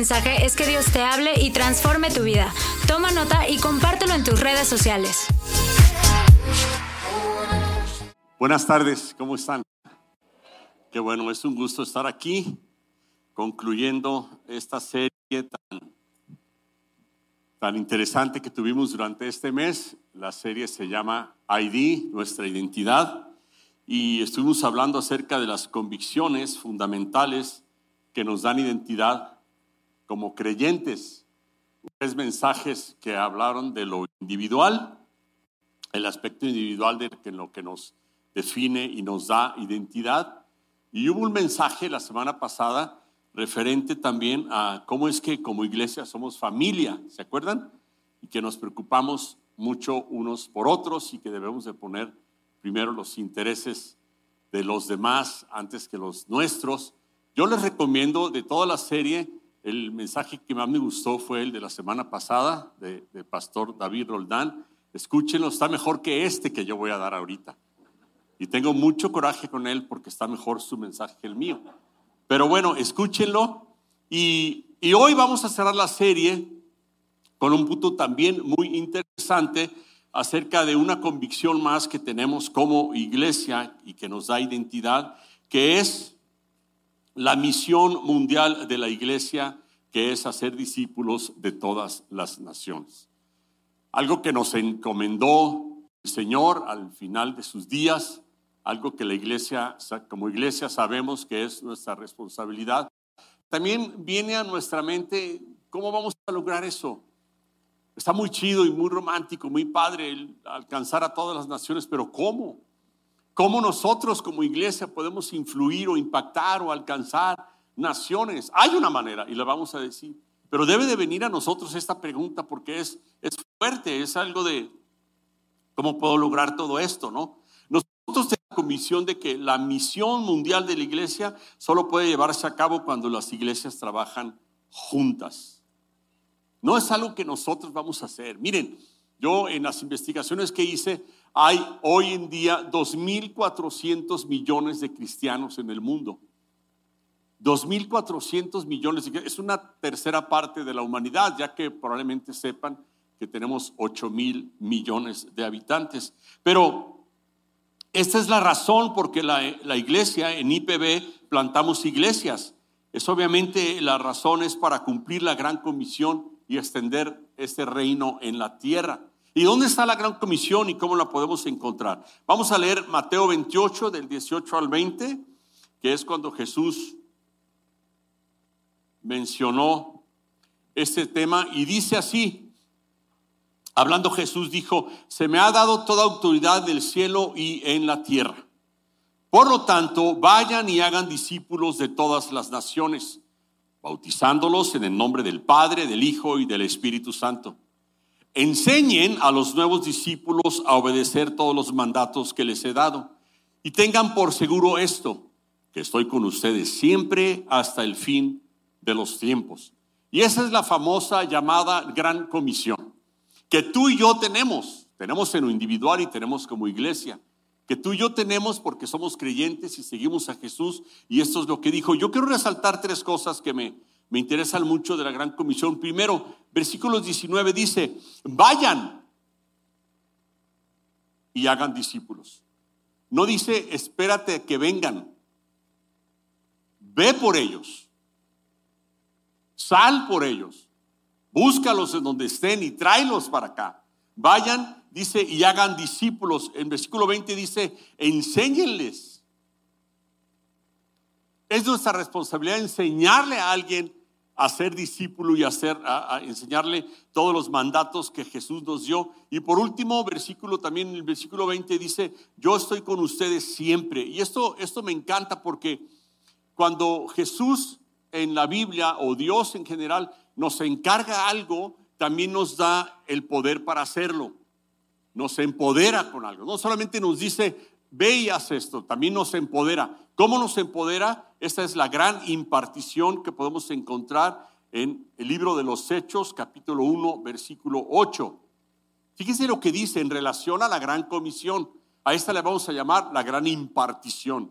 mensaje es que Dios te hable y transforme tu vida. Toma nota y compártelo en tus redes sociales. Buenas tardes, ¿cómo están? Qué bueno, es un gusto estar aquí concluyendo esta serie tan, tan interesante que tuvimos durante este mes. La serie se llama ID, nuestra identidad, y estuvimos hablando acerca de las convicciones fundamentales que nos dan identidad como creyentes. Tres mensajes que hablaron de lo individual, el aspecto individual de lo que nos define y nos da identidad. Y hubo un mensaje la semana pasada referente también a cómo es que como iglesia somos familia, ¿se acuerdan? Y que nos preocupamos mucho unos por otros y que debemos de poner primero los intereses de los demás antes que los nuestros. Yo les recomiendo de toda la serie, el mensaje que más me gustó fue el de la semana pasada de, de Pastor David Roldán. Escúchenlo, está mejor que este que yo voy a dar ahorita. Y tengo mucho coraje con él porque está mejor su mensaje que el mío. Pero bueno, escúchenlo. Y hoy vamos a cerrar la serie con un punto también muy interesante acerca de una convicción más que tenemos como iglesia y que nos da identidad, que es la misión mundial de la iglesia, que es hacer discípulos de todas las naciones. Algo que nos encomendó el Señor al final de sus días, algo que la iglesia, como iglesia sabemos que es nuestra responsabilidad. También viene a nuestra mente cómo vamos a lograr eso. Está muy chido y muy romántico, muy padre alcanzar a todas las naciones, pero ¿cómo? ¿Cómo nosotros como iglesia podemos influir o impactar o alcanzar naciones? Hay una manera y la vamos a decir, pero debe de venir a nosotros esta pregunta porque es, es fuerte, es algo de cómo puedo lograr todo esto, ¿no? Nosotros tenemos la comisión de que la misión mundial de la iglesia solo puede llevarse a cabo cuando las iglesias trabajan juntas. No es algo que nosotros vamos a hacer. Miren, yo en las investigaciones que hice, hay hoy en día 2.400 millones de cristianos en el mundo. 2.400 millones, es una tercera parte de la humanidad, ya que probablemente sepan que tenemos 8.000 millones de habitantes. Pero esta es la razón por que la, la, iglesia en IPB plantamos iglesias. Es obviamente la razón es para cumplir la gran comisión y extender este reino en la tierra. ¿Y dónde está la gran comisión y cómo la podemos encontrar? Vamos a leer Mateo 28 del 18 al 20, que es cuando Jesús mencionó este tema y dice así, Hablando Jesús dijo, se me ha dado toda autoridad del cielo y en la tierra. Por lo tanto, vayan y hagan discípulos de todas las naciones, bautizándolos en el nombre del Padre, del Hijo y del Espíritu Santo. Enseñen a los nuevos discípulos a obedecer todos los mandatos que les he dado. Y tengan por seguro esto, que estoy con ustedes siempre hasta el fin de los tiempos. Y esa es la famosa llamada Gran Comisión que tú y yo tenemos, tenemos en lo individual y tenemos como iglesia, que tú y yo tenemos porque somos creyentes y seguimos a Jesús y esto es lo que dijo. Yo quiero resaltar tres cosas que me, me interesan mucho de la gran comisión. Primero, versículo 19 dice, vayan y hagan discípulos. No dice, espérate que vengan. Ve por ellos. Sal por ellos. Búscalos en donde estén y tráelos para acá. Vayan, dice, y hagan discípulos. En versículo 20 dice, enséñenles. Es nuestra responsabilidad enseñarle a alguien a ser discípulo y hacer, a, enseñarle todos los mandatos que Jesús nos dio. Y por último, versículo también, el versículo 20 dice, yo estoy con ustedes siempre. Y esto, esto me encanta porque cuando Jesús en la Biblia o Dios en general nos encarga algo, también nos da el poder para hacerlo. Nos empodera con algo. No solamente nos dice, ve y haz esto, también nos empodera. ¿Cómo nos empodera? Esta es la gran impartición que podemos encontrar en el libro de los Hechos, capítulo 1, versículo 8. Fíjense lo que dice en relación a la gran comisión. A esta le vamos a llamar la gran impartición,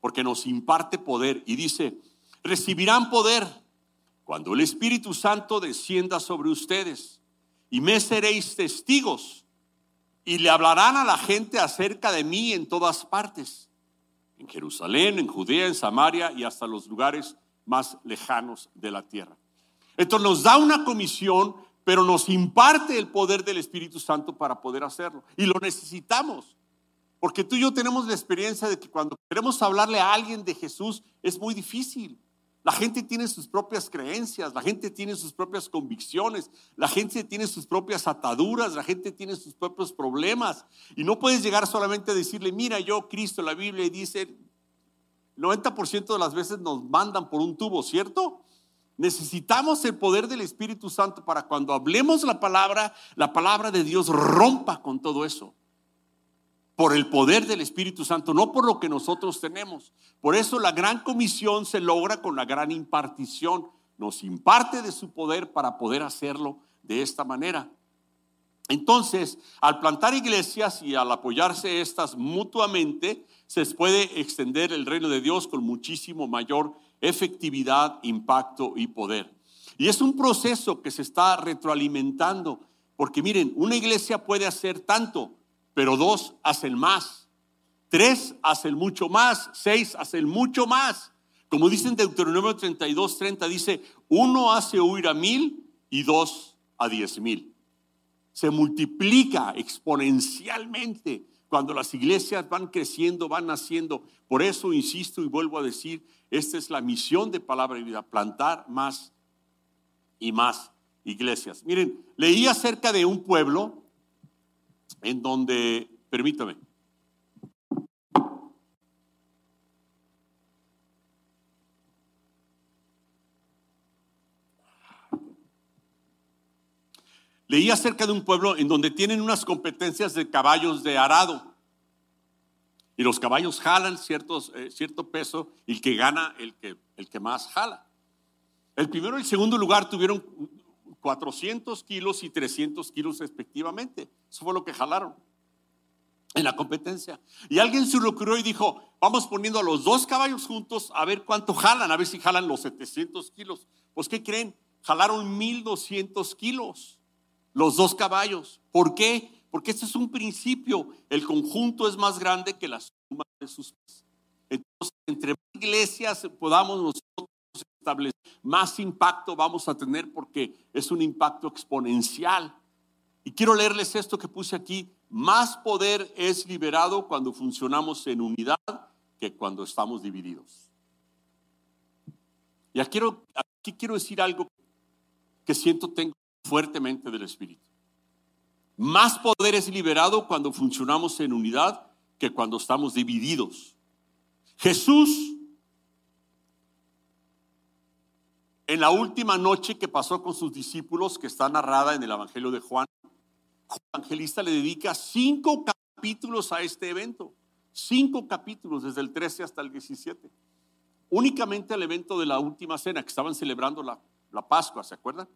porque nos imparte poder. Y dice, recibirán poder cuando el Espíritu Santo descienda sobre ustedes y me seréis testigos y le hablarán a la gente acerca de mí en todas partes, en Jerusalén, en Judea, en Samaria y hasta los lugares más lejanos de la tierra. Entonces nos da una comisión, pero nos imparte el poder del Espíritu Santo para poder hacerlo. Y lo necesitamos. Porque tú y yo tenemos la experiencia de que cuando queremos hablarle a alguien de Jesús es muy difícil. La gente tiene sus propias creencias, la gente tiene sus propias convicciones, la gente tiene sus propias ataduras, la gente tiene sus propios problemas. Y no puedes llegar solamente a decirle, mira, yo, Cristo, la Biblia dice, 90% de las veces nos mandan por un tubo, ¿cierto? Necesitamos el poder del Espíritu Santo para cuando hablemos la palabra, la palabra de Dios rompa con todo eso por el poder del Espíritu Santo, no por lo que nosotros tenemos. Por eso la gran comisión se logra con la gran impartición. Nos imparte de su poder para poder hacerlo de esta manera. Entonces, al plantar iglesias y al apoyarse estas mutuamente, se puede extender el reino de Dios con muchísimo mayor efectividad, impacto y poder. Y es un proceso que se está retroalimentando, porque miren, una iglesia puede hacer tanto, pero dos hacen más. Tres hacen mucho más, seis hacen mucho más. Como dice en Deuteronomio 32, 30, dice, uno hace huir a mil y dos a diez mil. Se multiplica exponencialmente cuando las iglesias van creciendo, van naciendo. Por eso insisto y vuelvo a decir, esta es la misión de Palabra y Vida, plantar más y más iglesias. Miren, leí acerca de un pueblo en donde, permítame, Leí acerca de un pueblo en donde tienen unas competencias de caballos de arado. Y los caballos jalan ciertos, eh, cierto peso y el que gana, el que, el que más jala. El primero y el segundo lugar tuvieron 400 kilos y 300 kilos respectivamente. Eso fue lo que jalaron en la competencia. Y alguien se ocurrió y dijo, vamos poniendo a los dos caballos juntos a ver cuánto jalan, a ver si jalan los 700 kilos. Pues ¿qué creen? Jalaron 1200 kilos los dos caballos. ¿Por qué? Porque este es un principio. El conjunto es más grande que la suma de sus Entonces, entre más iglesias podamos nosotros más impacto vamos a tener porque es un impacto exponencial. Y quiero leerles esto que puse aquí. Más poder es liberado cuando funcionamos en unidad que cuando estamos divididos. Y aquí quiero, aquí quiero decir algo que siento tengo fuertemente del Espíritu. Más poder es liberado cuando funcionamos en unidad que cuando estamos divididos. Jesús en la última noche que pasó con sus discípulos, que está narrada en el Evangelio de Juan, Juan Evangelista le dedica cinco capítulos a este evento. Cinco capítulos, desde el 13 hasta el 17. Únicamente al evento de la última cena, que estaban celebrando la, la Pascua, ¿se acuerdan?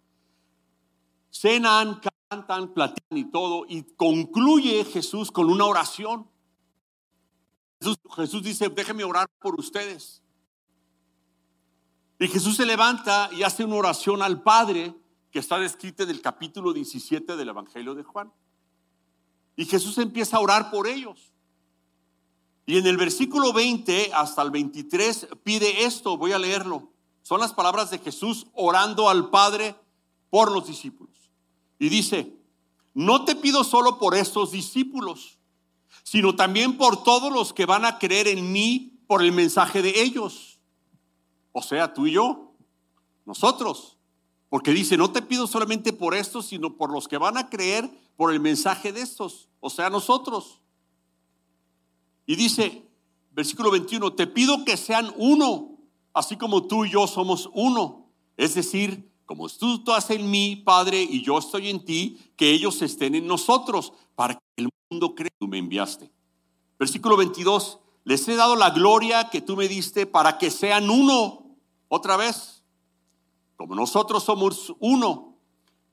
Cenan, cantan, platican y todo, y concluye Jesús con una oración. Jesús, Jesús dice, déjenme orar por ustedes. Y Jesús se levanta y hace una oración al Padre que está descrita en el capítulo 17 del Evangelio de Juan. Y Jesús empieza a orar por ellos. Y en el versículo 20 hasta el 23 pide esto, voy a leerlo. Son las palabras de Jesús orando al Padre por los discípulos. Y dice, no te pido solo por estos discípulos, sino también por todos los que van a creer en mí por el mensaje de ellos o sea, tú y yo, nosotros. Porque dice, no te pido solamente por estos, sino por los que van a creer por el mensaje de estos, o sea, nosotros. Y dice, versículo 21, te pido que sean uno, así como tú y yo somos uno. Es decir, como tú estás en mí, Padre, y yo estoy en ti, que ellos estén en nosotros, para que el mundo crea que tú me enviaste. Versículo 22, les he dado la gloria que tú me diste para que sean uno otra vez, como nosotros somos uno,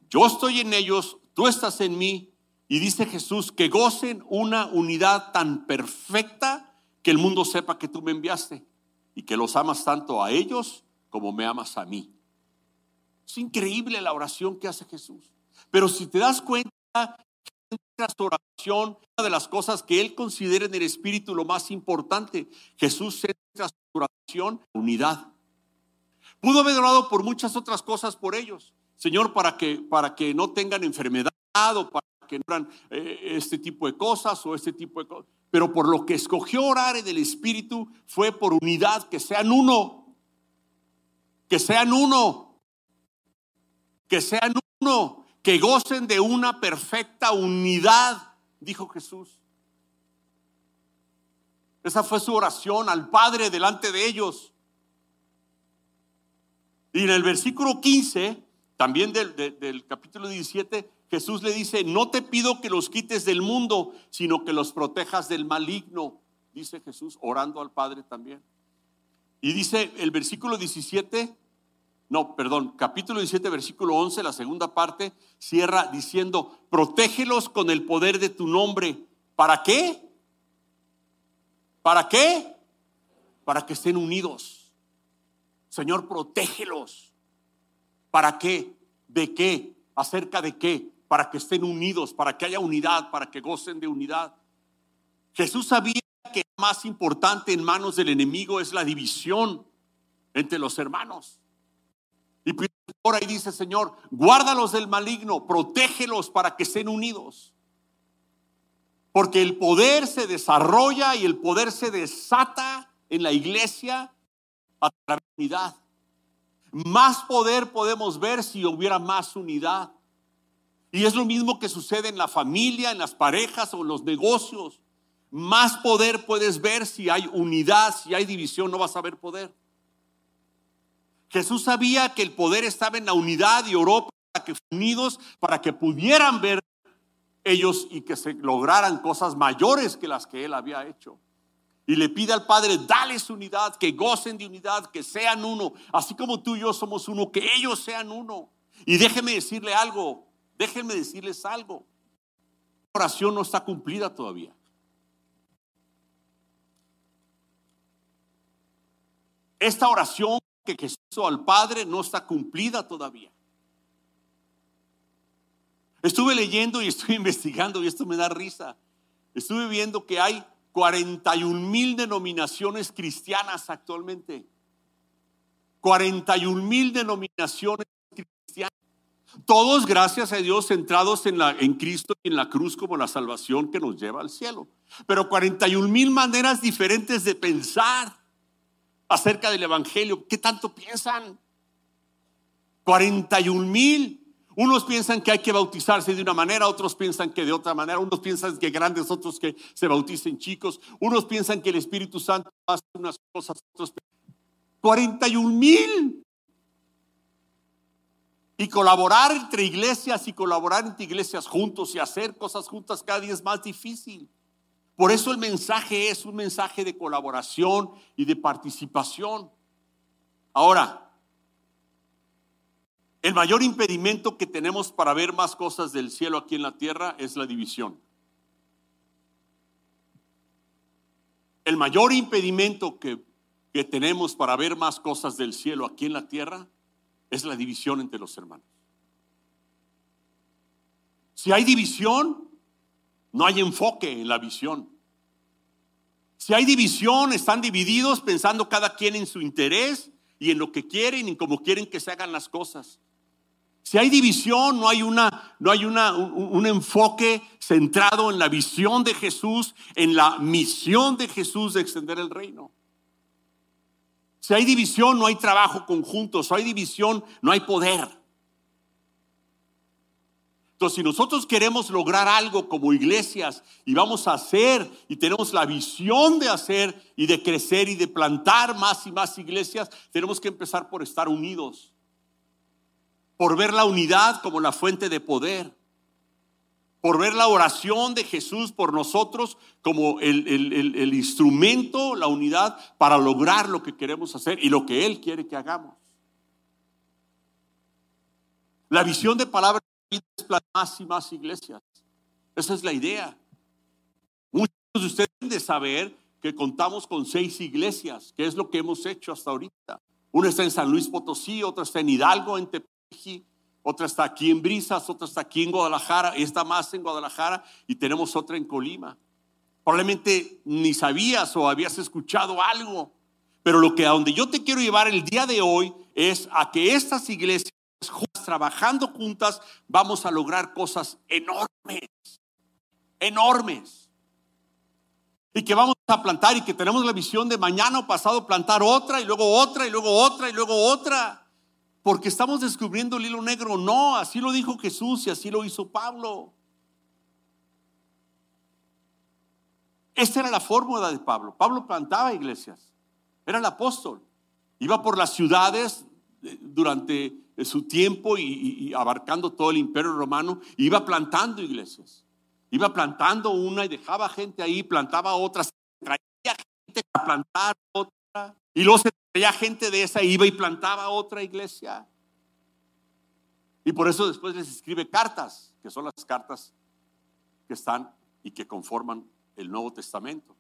yo estoy en ellos, tú estás en mí, y dice Jesús que gocen una unidad tan perfecta que el mundo sepa que tú me enviaste y que los amas tanto a ellos como me amas a mí. Es increíble la oración que hace Jesús. Pero si te das cuenta, su oración, una de las cosas que él considera en el Espíritu lo más importante, Jesús centra su oración unidad. Pudo haber orado por muchas otras cosas por ellos. Señor, para que, para que no tengan enfermedad o para que no hagan eh, este tipo de cosas o este tipo de cosas. Pero por lo que escogió orar en el Espíritu fue por unidad, que sean uno. Que sean uno. Que sean uno. Que gocen de una perfecta unidad, dijo Jesús. Esa fue su oración al Padre delante de ellos. Y en el versículo 15, también del, capítulo 17, Jesús le dice, no te pido que los quites del mundo, sino que los protejas del maligno, dice Jesús, orando al Padre también. Y dice el versículo 17, no, perdón, capítulo 17, versículo 11, la segunda parte, cierra diciendo, protégelos con el poder de tu nombre. ¿Para qué? ¿Para qué? Para que estén unidos. Señor, protégelos. ¿Para qué? ¿De qué? ¿Acerca de qué? Para que estén unidos, para que haya unidad, para que gocen de unidad. Jesús sabía que más importante en manos del enemigo es la división entre los hermanos. Y por ahí dice, Señor, guárdalos del maligno, protégelos para que estén unidos. Porque el poder se desarrolla y el poder se desata en la iglesia a través de unidad. Más poder podemos ver si hubiera más unidad. Y es lo mismo que sucede en la familia, en las parejas o en los negocios. Más poder puedes ver si hay unidad, si hay división, no vas a ver poder. Jesús sabía que el poder estaba en la unidad y oró para que unidos, para que pudieran ver ellos y que se lograran cosas mayores que las que él había hecho. Y le pide al Padre, dale su unidad, que gocen de unidad, que sean uno, así como tú y yo somos uno, que ellos sean uno. Y déjeme decirle algo, déjenme decirles algo. La oración no está cumplida todavía. Esta oración que Jesús hizo al Padre no está cumplida todavía. Estuve leyendo y estuve investigando y esto me da risa. Estuve viendo que hay 41 mil denominaciones cristianas actualmente. 41 mil denominaciones cristianas. Todos, gracias a Dios, centrados en, la, en Cristo y en la cruz como la salvación que nos lleva al cielo. Pero 41 mil maneras diferentes de pensar acerca del Evangelio. ¿Qué tanto piensan? 41 mil. Unos piensan que hay que bautizarse de una manera, otros piensan que de otra manera, unos piensan que grandes, otros que se bauticen chicos, unos piensan que el Espíritu Santo hace unas cosas, otros 41 mil. Y colaborar entre iglesias y colaborar entre iglesias juntos y hacer cosas juntas cada día es más difícil. Por eso el mensaje es un mensaje de colaboración y de participación. Ahora, el mayor impedimento que tenemos para ver más cosas del cielo aquí en la tierra es la división. El mayor impedimento que, que tenemos para ver más cosas del cielo aquí en la tierra es la división entre los hermanos. Si hay división, no hay enfoque en la visión. Si hay división, están divididos pensando cada quien en su interés y en lo que quieren y en cómo quieren que se hagan las cosas. Si hay división, no hay, una, no hay una, un, enfoque centrado en la visión de Jesús, en la misión de Jesús de extender el reino. Si hay división, no hay trabajo conjunto. Si hay división, no hay poder. Entonces, si nosotros queremos lograr algo como iglesias y vamos a hacer y tenemos la visión de hacer y de crecer y de plantar más y más iglesias, tenemos que empezar por estar unidos por ver la unidad como la fuente de poder, por ver la oración de Jesús por nosotros como el, instrumento, la unidad para lograr lo que queremos hacer y lo que Él quiere que hagamos. La visión de palabra es más y más iglesias. Esa es la idea. Muchos de ustedes deben de saber que contamos con seis iglesias, que es lo que hemos hecho hasta ahorita. Una está en San Luis Potosí, otra está en Hidalgo, en Tepeji, otra está aquí en Brisas, otra está aquí en Guadalajara, y está más en Guadalajara y tenemos otra en Colima. Probablemente ni sabías o habías escuchado algo, pero lo que a donde yo te quiero llevar el día de hoy es a que estas iglesias trabajando juntas vamos a lograr cosas enormes, enormes. Y que vamos a plantar y que tenemos la visión de mañana o pasado plantar otra y luego otra y luego otra y luego otra. Porque estamos descubriendo el hilo negro. No, así lo dijo Jesús y así lo hizo Pablo. Esta era la fórmula de Pablo. Pablo plantaba iglesias. Era el apóstol. Iba por las ciudades eh, durante eh, su tiempo y, abarcando todo el imperio romano. Iba plantando iglesias. Iba plantando una y dejaba gente ahí, plantaba otra, traía gente a plantar otra. Y luego se traía gente de esa, iba y plantaba otra iglesia. Y por eso después les escribe cartas, que son las cartas que están y que conforman el Nuevo Testamento.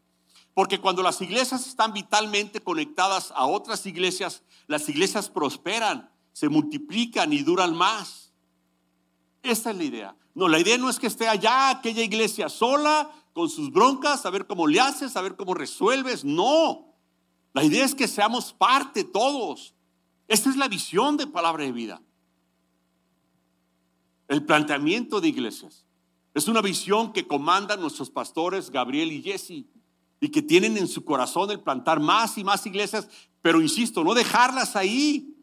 Porque cuando las iglesias están vitalmente conectadas a otras iglesias, las iglesias prosperan, se multiplican y duran más. Esta es la idea. No, la idea no es que esté allá aquella iglesia sola con sus broncas, a ver cómo le haces, a ver cómo resuelves. No. La idea es que seamos parte todos. Esta es la visión de palabra de vida. El planteamiento de iglesias. Es una visión que comandan nuestros pastores Gabriel y Jesse y que tienen en su corazón el plantar más y más iglesias, pero insisto, no dejarlas ahí,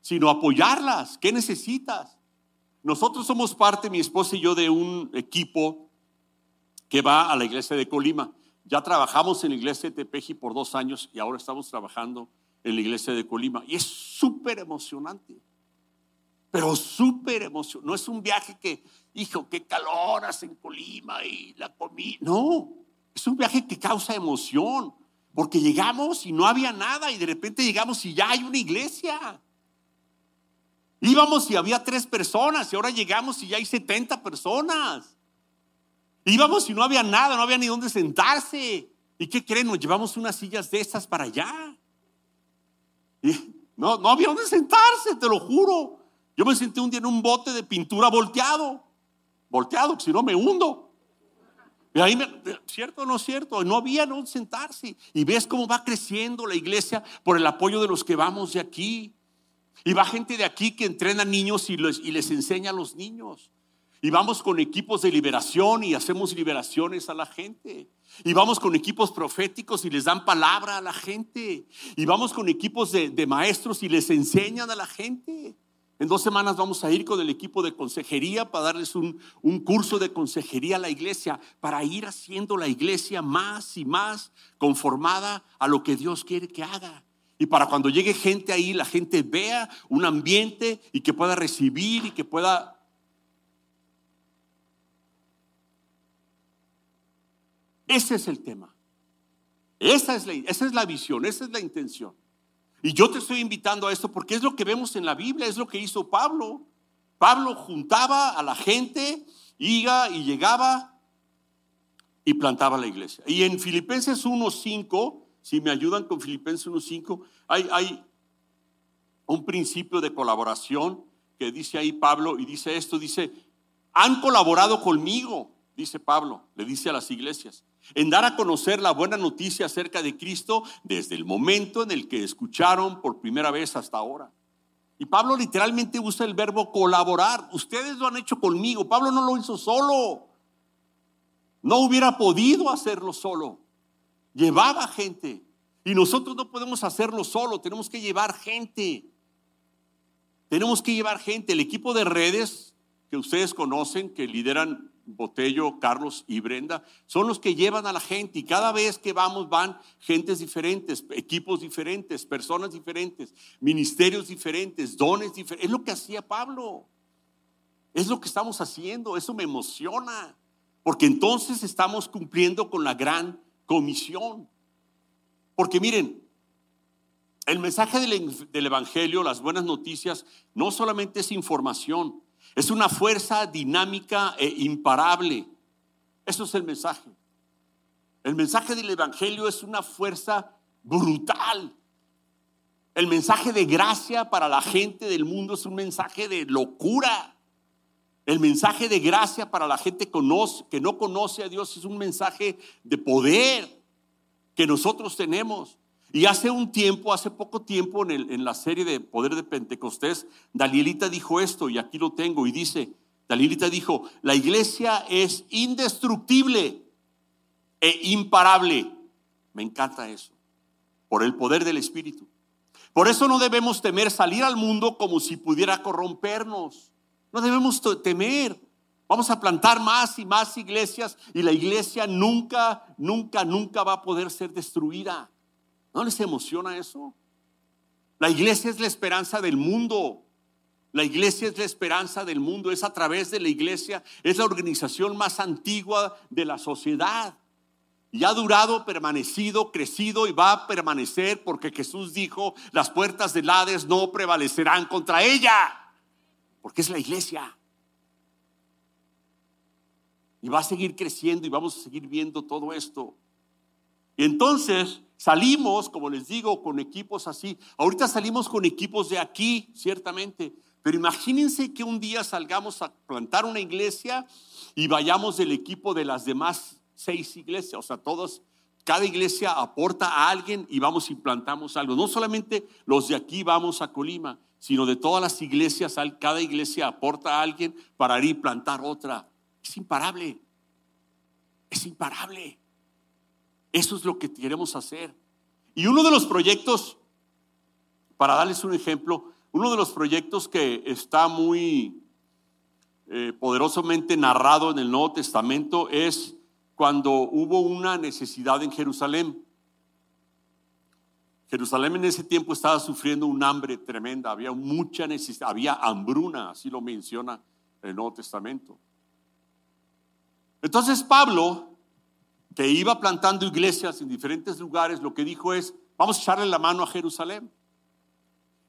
sino apoyarlas. ¿Qué necesitas? Nosotros somos parte, mi esposa y yo, de un equipo que va a la iglesia de Colima. Ya trabajamos en la iglesia de Tepeji por dos años y ahora estamos trabajando en la iglesia de Colima. Y es súper emocionante pero súper emocionante. No es un viaje que, hijo, qué calor hace en Colima y la comida. No, es un viaje que causa emoción, porque llegamos y no había nada y de repente llegamos y ya hay una iglesia. Íbamos y había tres personas y ahora llegamos y ya hay 70 personas. Íbamos y no había nada, no había ni dónde sentarse. ¿Y qué creen? Nos llevamos unas sillas de estas para allá. no, no había dónde sentarse, te lo juro. Yo me senté un día en un bote de pintura volteado. Volteado, si no me hundo. Y ahí, me, ¿cierto o no cierto? No había dónde sentarse. Y ves cómo va creciendo la iglesia por el apoyo de los que vamos de aquí. Y va gente de aquí que entrena niños y les, y les enseña a los niños. Y vamos con equipos de liberación y hacemos liberaciones a la gente. Y vamos con equipos proféticos y les dan palabra a la gente. Y vamos con equipos de, maestros y les enseñan a la gente. En dos semanas vamos a ir con el equipo de consejería para darles un, curso de consejería a la iglesia, para ir haciendo la iglesia más y más conformada a lo que Dios quiere que haga. Y para cuando llegue gente ahí, la gente vea un ambiente y que pueda recibir y que pueda... Ese es el tema. Esa es la, esa es la visión, esa es la intención. Y yo te estoy invitando a esto porque es lo que vemos en la Biblia, es lo que hizo Pablo. Pablo juntaba a la gente, iba y llegaba y plantaba la iglesia. Y en Filipenses 1.5, si me ayudan con Filipenses 1.5, hay, hay un principio de colaboración que dice ahí Pablo y dice esto, dice, han colaborado conmigo, dice Pablo, le dice a las iglesias en dar a conocer la buena noticia acerca de Cristo desde el momento en el que escucharon por primera vez hasta ahora. Y Pablo literalmente usa el verbo colaborar. Ustedes lo han hecho conmigo. Pablo no lo hizo solo. No hubiera podido hacerlo solo. Llevaba gente. Y nosotros no podemos hacerlo solo. Tenemos que llevar gente. Tenemos que llevar gente. El equipo de redes que ustedes conocen, que lideran Botello, Carlos y Brenda, son los que llevan a la gente y cada vez que vamos van gentes diferentes, equipos diferentes, personas diferentes, ministerios diferentes, dones diferentes. Es lo que hacía Pablo. Es lo que estamos haciendo. Eso me emociona. Porque entonces estamos cumpliendo con la gran comisión. Porque miren, el mensaje del, del Evangelio, las buenas noticias, no solamente es información, es una fuerza dinámica e imparable. Eso es el mensaje. El mensaje del Evangelio es una fuerza brutal. El mensaje de gracia para la gente del mundo es un mensaje de locura. El mensaje de gracia para la gente que no conoce a Dios es un mensaje de poder que nosotros tenemos. Y hace un tiempo, hace poco tiempo, en, la serie de Poder de Pentecostés, Danielita dijo esto, y aquí lo tengo, y dice, Danielita dijo, la iglesia es indestructible e imparable. Me encanta eso, por el poder del Espíritu. Por eso no debemos temer salir al mundo como si pudiera corrompernos. No debemos temer. Vamos a plantar más y más iglesias y la iglesia nunca, nunca, nunca va a poder ser destruida. ¿No les emociona eso? La iglesia es la esperanza del mundo. La iglesia es la esperanza del mundo. Es a través de la iglesia. Es la organización más antigua de la sociedad. Y ha durado, permanecido, crecido y va a permanecer porque Jesús dijo, las puertas del Hades no prevalecerán contra ella, porque es la iglesia. Y va a seguir creciendo y vamos a seguir viendo todo esto. Y entonces salimos, como les digo, con equipos así. Ahorita salimos con equipos de aquí, ciertamente. Pero imagínense que un día salgamos a plantar una iglesia y vayamos del equipo de las demás seis iglesias, o sea, todos, cada iglesia aporta a alguien y vamos y plantamos algo. No solamente los de aquí vamos a Colima, sino de todas las iglesias, cada iglesia aporta a alguien para ir y plantar otra. Es imparable, es imparable. Eso es lo que queremos hacer. Y uno de los proyectos, para darles un ejemplo, uno de los proyectos que está muy eh, poderosamente narrado en el Nuevo Testamento es cuando hubo una necesidad en Jerusalén. Jerusalén en ese tiempo estaba sufriendo un hambre tremenda, había mucha necesidad, había hambruna, así lo menciona el Nuevo Testamento. Entonces Pablo, que iba plantando iglesias en diferentes lugares, lo que dijo es, vamos a echarle la mano a Jerusalén.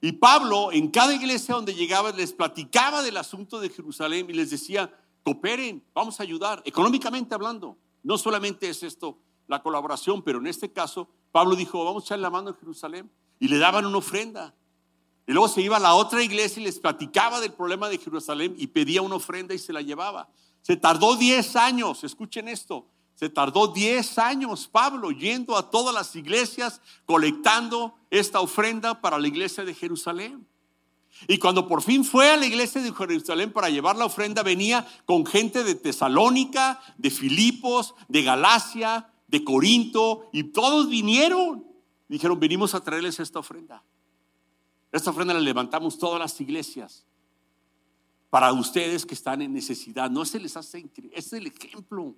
Y Pablo en cada iglesia donde llegaba les platicaba del asunto de Jerusalén y les decía, cooperen, vamos a ayudar, económicamente hablando. No solamente es esto la colaboración, pero en este caso Pablo dijo, vamos a echarle la mano a Jerusalén. Y le daban una ofrenda. Y luego se iba a la otra iglesia y les platicaba del problema de Jerusalén y pedía una ofrenda y se la llevaba. Se tardó 10 años, escuchen esto, se tardó 10 años Pablo yendo a todas las iglesias colectando esta ofrenda para la iglesia de Jerusalén. Y cuando por fin fue a la iglesia de Jerusalén para llevar la ofrenda, venía con gente de Tesalónica, de Filipos, de Galacia, de Corinto, y todos vinieron. Dijeron, venimos a traerles esta ofrenda. Esta ofrenda la levantamos todas las iglesias para ustedes que están en necesidad. No se les hace es el ejemplo.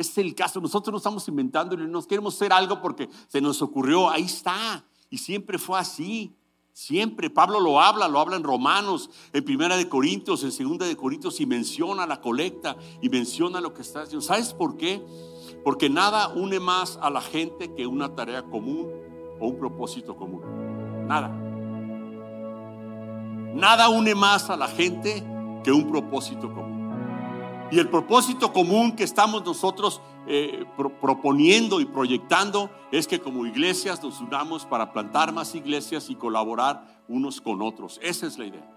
Es el caso. Nosotros no estamos inventando, no queremos hacer algo porque se nos ocurrió. Ahí está. Y siempre fue así. Siempre Pablo lo habla, lo habla en Romanos, en Primera de Corintios, en Segunda de Corintios y menciona la colecta y menciona lo que está haciendo. ¿Sabes por qué? Porque nada une más a la gente que una tarea común o un propósito común. Nada. Nada une más a la gente que un propósito común. Y el propósito común que estamos nosotros eh, proponiendo y proyectando es que como iglesias nos unamos para plantar más iglesias y colaborar unos con otros. Esa es la idea.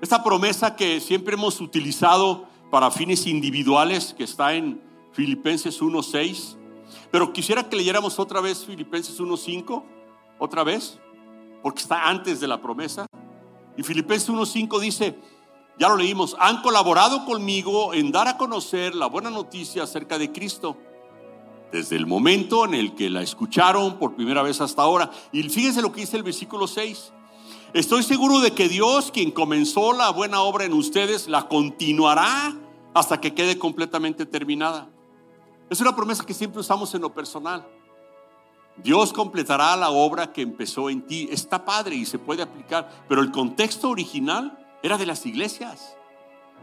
Esta promesa que siempre hemos utilizado para fines individuales, que está en Filipenses 1.6, pero quisiera que leyéramos otra vez Filipenses 1.5, otra vez, porque está antes de la promesa. Y Filipenses 1.5 dice, ya lo leímos, han colaborado conmigo en dar a conocer la buena noticia acerca de Cristo. Desde el momento en el que la escucharon por primera vez hasta ahora. Y fíjense lo que dice el versículo 6. Estoy seguro de que Dios, quien comenzó la buena obra en ustedes, la continuará hasta que quede completamente terminada. Es una promesa que siempre usamos en lo personal. Dios completará la obra que empezó en ti. Está padre y se puede aplicar, pero el contexto original era de las iglesias.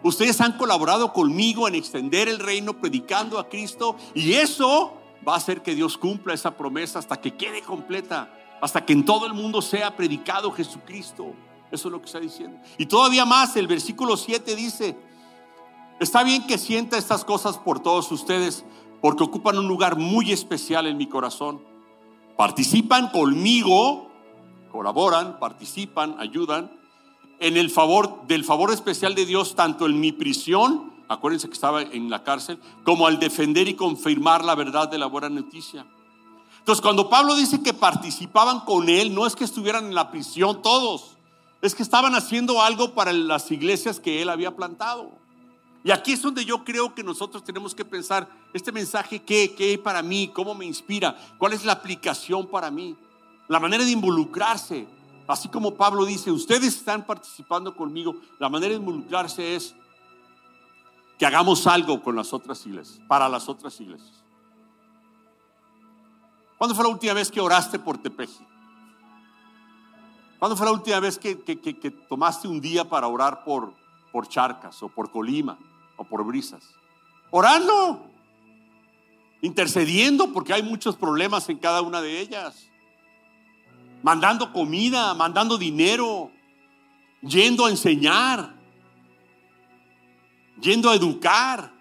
Ustedes han colaborado conmigo en extender el reino predicando a Cristo y eso va a hacer que Dios cumpla esa promesa hasta que quede completa, hasta que en todo el mundo sea predicado Jesucristo. Eso es lo que está diciendo. Y todavía más, el versículo 7 dice, está bien que sienta estas cosas por todos ustedes, porque ocupan un lugar muy especial en mi corazón. Participan conmigo, colaboran, participan, ayudan en el favor del favor especial de Dios tanto en mi prisión, acuérdense que estaba en la cárcel, como al defender y confirmar la verdad de la buena noticia. Entonces, cuando Pablo dice que participaban con él, no es que estuvieran en la prisión todos, es que estaban haciendo algo para las iglesias que él había plantado. Y aquí es donde yo creo que nosotros tenemos que pensar, este mensaje, ¿qué, qué para mí? ¿Cómo me inspira? ¿Cuál es la aplicación para mí? La manera de involucrarse. Así como Pablo dice, ustedes están participando conmigo, la manera de involucrarse es que hagamos algo con las otras iglesias, para las otras iglesias. ¿Cuándo fue la última vez que oraste por Tepeji? ¿Cuándo fue la última vez que, tomaste un día para orar por, por Charcas o por Colima o por Brisas? Orando, intercediendo porque hay muchos problemas en cada una de ellas mandando comida, mandando dinero, yendo a enseñar, yendo a educar,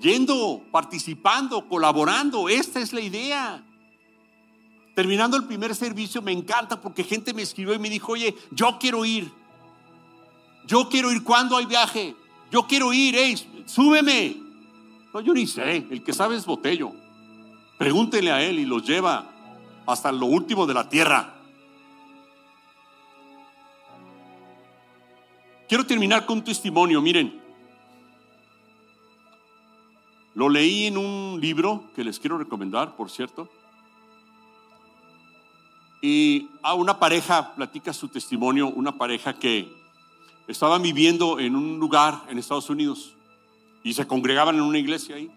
yendo, participando, colaborando. Esta es la idea. Terminando el primer servicio me encanta porque gente me escribió y me dijo, oye, yo quiero ir. Yo quiero ir cuando hay viaje. Yo quiero ir, hey, súbeme. No, yo ni sé, el que sabe es Botello. Pregúntele a él y los lleva hasta lo último de la tierra. Quiero terminar con un testimonio, miren. Lo leí en un libro que les quiero recomendar, por cierto. Y a una pareja platica su testimonio, una pareja que estaban viviendo en un lugar en Estados Unidos y se congregaban en una iglesia ahí.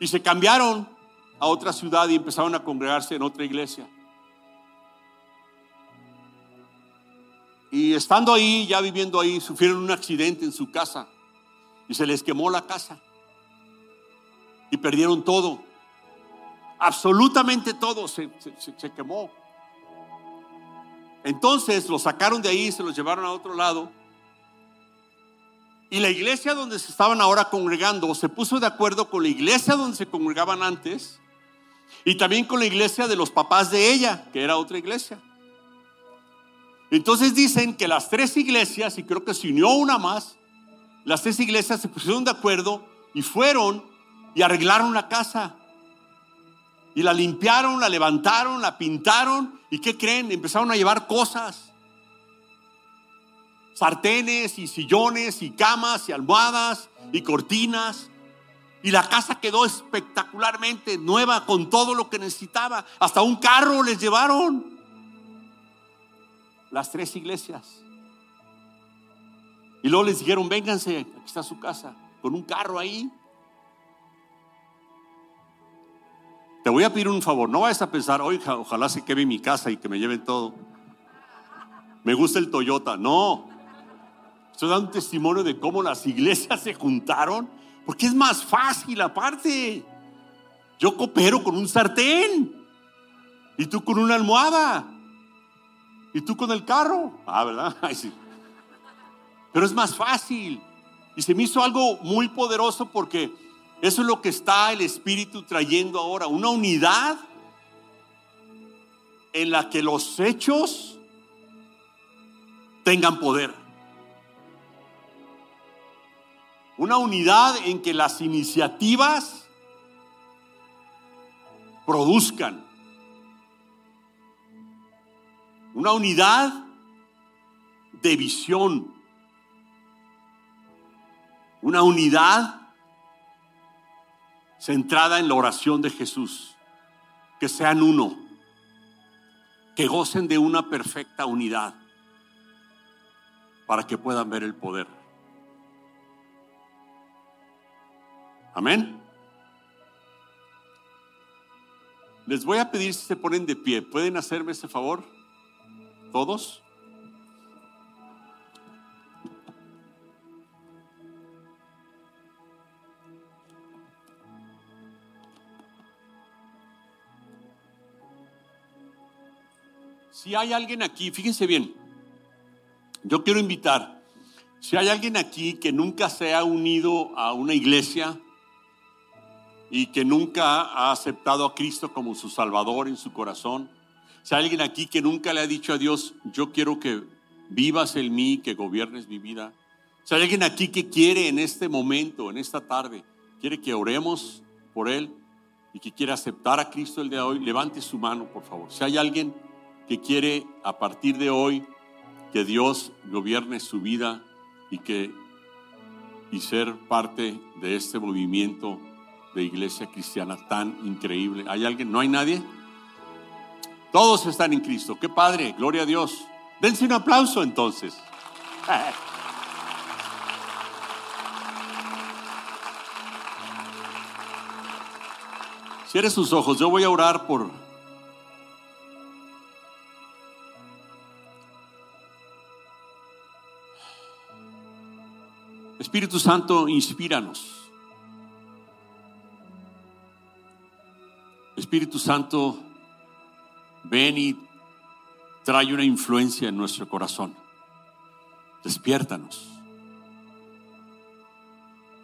Y se cambiaron a otra ciudad y empezaron a congregarse en otra iglesia. Y estando ahí, ya viviendo ahí, sufrieron un accidente en su casa y se les quemó la casa. Y perdieron todo. Absolutamente todo se, se quemó. Entonces los sacaron de ahí se los llevaron a otro lado. Y la iglesia donde se estaban ahora congregando se puso de acuerdo con la iglesia donde se congregaban antes y también con la iglesia de los papás de ella, que era otra iglesia. Entonces dicen que las tres iglesias, y creo que se unió una más, las tres iglesias se pusieron de acuerdo y fueron y arreglaron la casa. Y la limpiaron, la levantaron, la pintaron. ¿Y qué creen? Empezaron a llevar cosas. Sartenes y sillones y camas y almohadas y cortinas y la casa quedó espectacularmente nueva con todo lo que necesitaba. Hasta un carro les llevaron. Las tres iglesias. Y luego les dijeron, vénganse, aquí está su casa, con un carro ahí. Te voy a pedir un favor, no vayas a pensar, oiga, ojalá se quede mi casa y que me lleven todo. Me gusta el Toyota. No. Estoy dando un testimonio de cómo las iglesias se juntaron porque es más fácil aparte. Yo coopero con un sartén. Y tú con una almohada. Y tú con el carro. Ah, ¿verdad? sí. Pero es más fácil. Y se me hizo algo muy poderoso porque eso es lo que está el Espíritu trayendo ahora. Una unidad en la que los hechos tengan poder. Una unidad en que las iniciativas produzcan. Una unidad de visión. Una unidad centrada en la oración de Jesús. Que sean uno. Que gocen de una perfecta unidad para que puedan ver el poder. Amén. Les voy a pedir si se ponen de pie. ¿Pueden hacerme ese favor? ¿Todos? Si hay alguien aquí, fíjense bien, yo quiero invitar, si hay alguien aquí que nunca se ha unido a una iglesia, y que nunca ha aceptado a Cristo como su Salvador en su corazón. Si hay alguien aquí que nunca le ha dicho a Dios, yo quiero que vivas en mí, que gobiernes mi vida. Si hay alguien aquí que quiere en este momento, en esta tarde, quiere que oremos por él y que quiere aceptar a Cristo el día de hoy, levante su mano, por favor. Si hay alguien que quiere a partir de hoy que Dios gobierne su vida y que y ser parte de este movimiento de iglesia cristiana tan increíble. ¿Hay alguien? ¿No hay nadie? Todos están en Cristo. Qué padre, gloria a Dios. Dense un aplauso entonces. Cierre sus ojos, yo voy a orar por Espíritu Santo, inspíranos. Espíritu Santo, ven y trae una influencia en nuestro corazón. Despiértanos.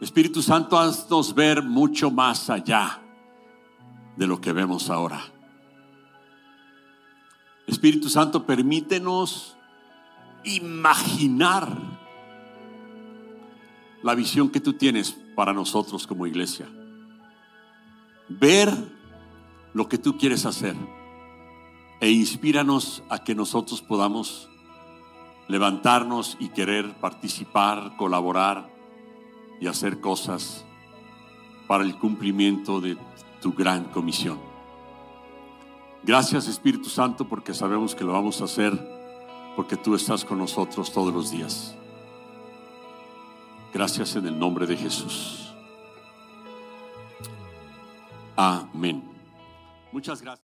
Espíritu Santo, haznos ver mucho más allá de lo que vemos ahora. Espíritu Santo, permítenos imaginar la visión que tú tienes para nosotros como iglesia. Ver lo que tú quieres hacer e inspíranos a que nosotros podamos levantarnos y querer participar, colaborar y hacer cosas para el cumplimiento de tu gran comisión. Gracias Espíritu Santo porque sabemos que lo vamos a hacer porque tú estás con nosotros todos los días. Gracias en el nombre de Jesús. Amén. Muchas gracias.